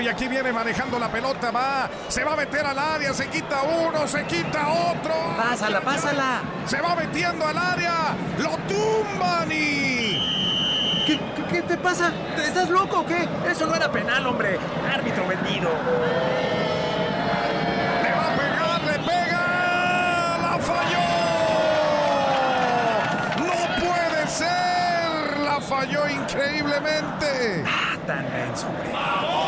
Y aquí viene manejando la pelota, va, se va a meter al área, se quita uno, se quita otro. Pásala, pásala. Se va metiendo al área, lo tumban y... ¿Qué, qué, te pasa? ¿Estás loco o qué? Eso no era penal, hombre. Árbitro vendido. Le va a pegar, le pega, la falló. No puede ser, la falló increíblemente. Ah, tan hombre.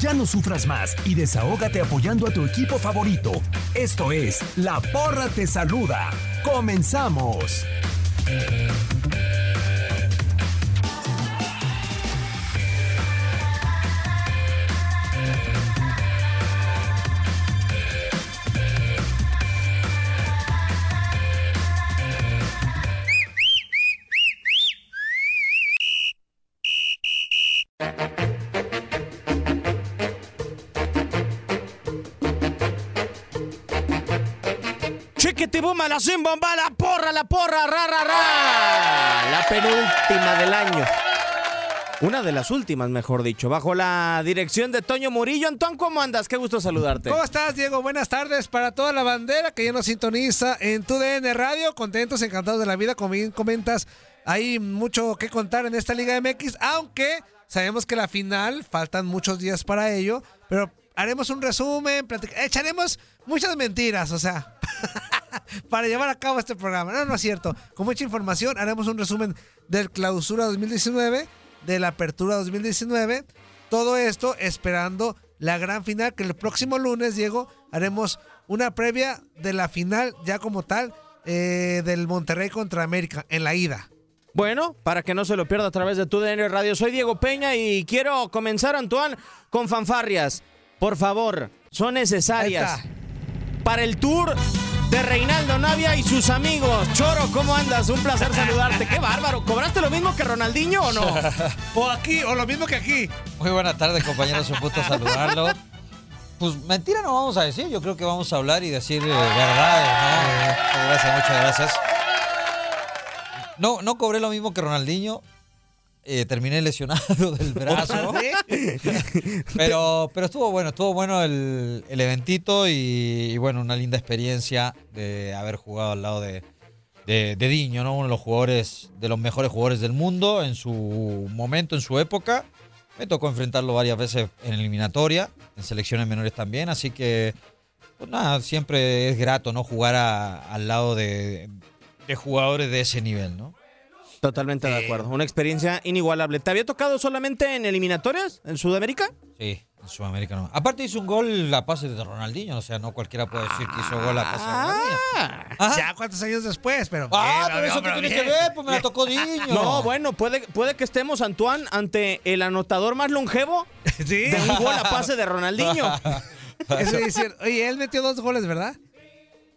Ya no sufras más y desahógate apoyando a tu equipo favorito. Esto es La Porra Te Saluda. ¡Comenzamos! Chiquiti buma, la sin bomba, la porra, la porra, ra, ra, ra. La penúltima del año. Una de las últimas, mejor dicho, bajo la dirección de Toño Murillo. Antón, ¿cómo andas? Qué gusto saludarte. ¿Cómo estás, Diego? Buenas tardes para toda la bandera que ya nos sintoniza en tu DN Radio. Contentos, encantados de la vida. Como bien comentas, hay mucho que contar en esta Liga MX, aunque sabemos que la final faltan muchos días para ello, pero haremos un resumen, echaremos muchas mentiras, o sea, para llevar a cabo este programa. No, no es cierto. Con mucha información haremos un resumen del clausura 2019, de la apertura 2019. Todo esto esperando la gran final que el próximo lunes, Diego, haremos una previa de la final ya como tal eh, del Monterrey contra América en la ida. Bueno, para que no se lo pierda a través de tu DN Radio, soy Diego Peña y quiero comenzar, Antoine, con fanfarrias. Por favor, son necesarias para el tour de Reinaldo Navia y sus amigos. Choro, ¿cómo andas? Un placer saludarte. Qué bárbaro. ¿Cobraste lo mismo que Ronaldinho o no? O aquí, o lo mismo que aquí. Muy buena tarde, compañeros. Un gusto saludarlo. Pues mentira no vamos a decir. Yo creo que vamos a hablar y decir eh. Muchas gracias, muchas gracias. No, no cobré lo mismo que Ronaldinho. Eh, terminé lesionado del brazo. Pero, pero estuvo bueno, estuvo bueno el, el eventito y, bueno, una linda experiencia de haber jugado al lado de, de, Diño, ¿no? Uno de los jugadores, de los mejores jugadores del mundo en su momento, en su época. Me tocó enfrentarlo varias veces en eliminatoria, en selecciones menores también, así que, pues nada, siempre es grato, ¿no? Jugar al lado de, de jugadores de ese nivel, ¿no? Totalmente de acuerdo. Una experiencia inigualable. ¿Te había tocado solamente en eliminatorias en Sudamérica? Sí, en Sudamérica no. Aparte hizo un gol a pase de Ronaldinho, o sea, no cualquiera puede decir que hizo gol a pase de Ronaldinho. Ya cuántos años después, pero. Ah, bien, pero eso pero qué tiene bien. que ver, pues me la tocó Diño. No, bueno, puede, puede que estemos, Antoine, ante el anotador más longevo Sí. de un gol a pase de Ronaldinho. Eso es decir, oye, él metió dos goles, ¿verdad?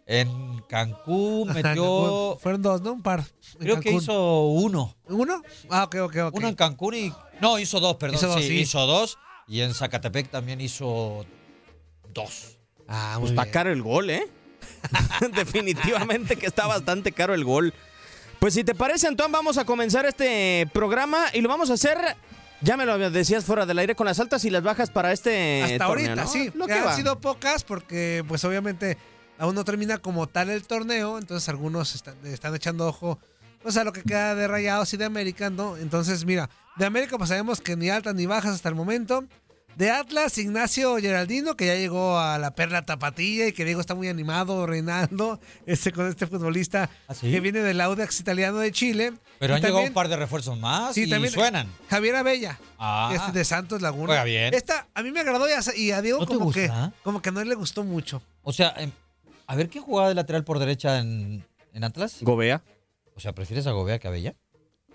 En Cancún Ajá, metió. Fueron dos, ¿no? Un par. Creo que hizo uno. ¿Uno? Ah, ok, ok, ok. Uno en Cancún y. No, hizo dos, perdón. Hizo dos, sí, sí. hizo dos. Y en Zacatepec también hizo dos. Ah, Pues está caro el gol, ¿eh? Definitivamente que está bastante caro el gol. Pues si te parece, Antoine, vamos a comenzar este programa y lo vamos a hacer, ya me lo decías fuera del aire, con las altas y las bajas para este Hasta torneo, ahorita, ¿no? sí. Lo que que han va. sido pocas porque, pues obviamente, aún no termina como tal el torneo. Entonces, algunos están, están echando ojo pues, a lo que queda de Rayados y de América, ¿no? Entonces, mira, de América, pues sabemos que ni altas ni bajas hasta el momento. De Atlas, Ignacio Geraldino, que ya llegó a la Perla Tapatilla y que Diego está muy animado, Reinaldo, este, con este futbolista sí? que viene del Audax italiano de Chile. Pero Y han llegado un par de refuerzos más Sí, y también- suenan. Javier Abella, Ah. este de Santos Laguna. Juega bien. Esta a mí me agradó y a, y a Diego ¿No te como que, como que no le gustó mucho. O sea, em, a ver, ¿quién jugaba de lateral por derecha en, en Atlas? Gobea. O sea, ¿prefieres a Gobea que a Bella?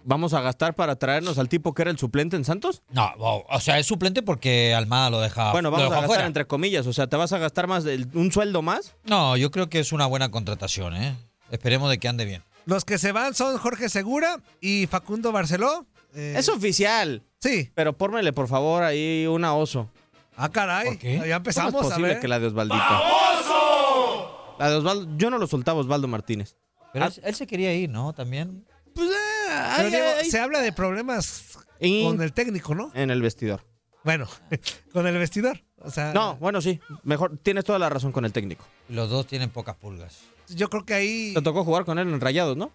¿Vamos a gastar para traernos al tipo que era el suplente en Santos? No, o sea, es suplente porque Almada lo deja Bueno, vamos a gastar afuera. entre comillas, o sea, ¿te vas a gastar más del- un sueldo más? No, yo creo que es una buena contratación, ¿eh? Esperemos de que ande bien. Los que se van son Jorge Segura y Facundo Barceló. Eh, Es oficial. Sí. Pero pórmele, por favor, ahí una oso. Ah, caray. Ya empezamos ¿Cómo es a posible ver. que la de Osvaldito? La de Osvaldo, yo no lo soltaba Osvaldo Martínez. Pero él, él se quería ir, ¿no? También. Pues, eh, Pero, ay, Diego, ay. se habla de problemas Y- con el técnico, ¿no? En el vestidor. Bueno, con el vestidor. O sea, No, bueno, sí. Mejor, tienes toda la razón con el técnico. Los dos tienen pocas pulgas. yo creo que ahí. Te tocó jugar con él en Rayados, ¿no?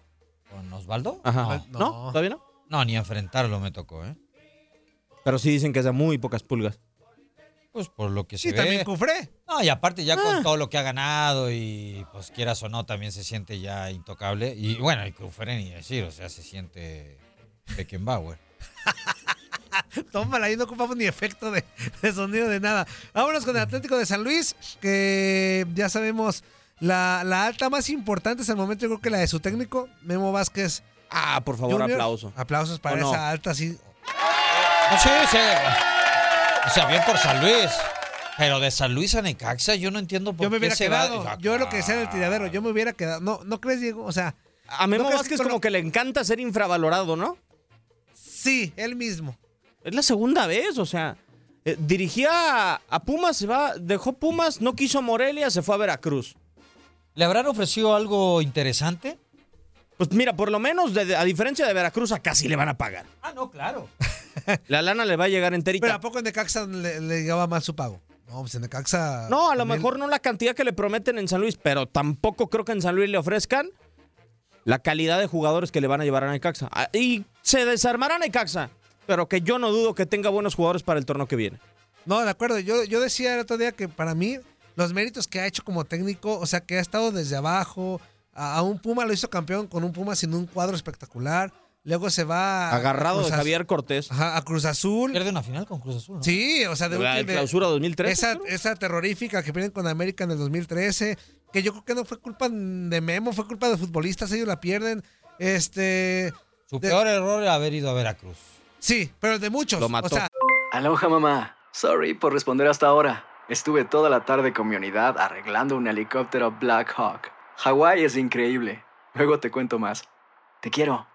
¿Con Osvaldo? Ajá. No. ¿No? ¿Todavía no? No, ni enfrentarlo me tocó, ¿eh? Pero sí dicen que es de muy pocas pulgas. Pues por lo que se Sí, ve. también Cufré. No, y aparte ya Ah. con todo lo que ha ganado y pues quieras o no, también se siente ya intocable. Y bueno, y Cufré ni decir, o sea, se siente Beckenbauer. Tómala, ahí no ocupamos ni efecto de, de sonido de nada. Vámonos con el Atlético de San Luis, que ya sabemos la, la alta más importante hasta el momento, yo creo que la de su técnico, Memo Vázquez. Ah, por favor, Junior. aplauso. Aplausos para esa alta, sí. No sé, sí. O sea, bien por San Luis. Pero de San Luis a Necaxa, yo no entiendo por Yo me qué hubiera se va- quedado. Yo lo que sea en el tiradero, yo me hubiera quedado. No, ¿no crees, Diego? O sea. A Memo ¿no Vázquez como lo- que le encanta ser infravalorado, ¿no? Sí, él mismo. Es la segunda vez, o sea, eh, dirigía a, a Pumas, se va, dejó Pumas, no quiso a Morelia, se fue a Veracruz. ¿Le habrán ofrecido algo interesante? Pues mira, por lo menos, de- de- a diferencia de Veracruz, acá sí le van a pagar. Ah, no, claro. La lana le va a llegar enterita. Pero ¿a poco en Necaxa le, le llegaba mal su pago? No, pues en Necaxa. No, a lo también- mejor no la cantidad que le prometen en San Luis, pero tampoco creo que en San Luis le ofrezcan la calidad de jugadores que le van a llevar a Necaxa. Ah, Y se desarmará Necaxa, pero que yo no dudo que tenga buenos jugadores para el torneo que viene. No, de acuerdo. Yo, yo decía el otro día que para mí, los méritos que ha hecho como técnico, o sea, que ha estado desde abajo, a, a un Puma lo hizo campeón con un Puma sin un cuadro espectacular. Luego se va. a- Agarrado a de Javier Cortés. Ajá, a Cruz Azul. Pierde una final con Cruz Azul, ¿no? Sí, o sea, de, La de- clausura 2013. Esa, esa terrorífica que pierden con América en el 2013, que yo creo que no fue culpa de Memo, fue culpa de futbolistas, ellos la pierden. Este. Su de- peor error era haber ido a Veracruz. Sí, pero el de muchos. Lo mató. O sea, Aloha mamá. Sorry por responder hasta ahora. Estuve toda la tarde con mi unidad arreglando un helicóptero Black Hawk. Hawái es increíble. Luego te cuento más. Te quiero.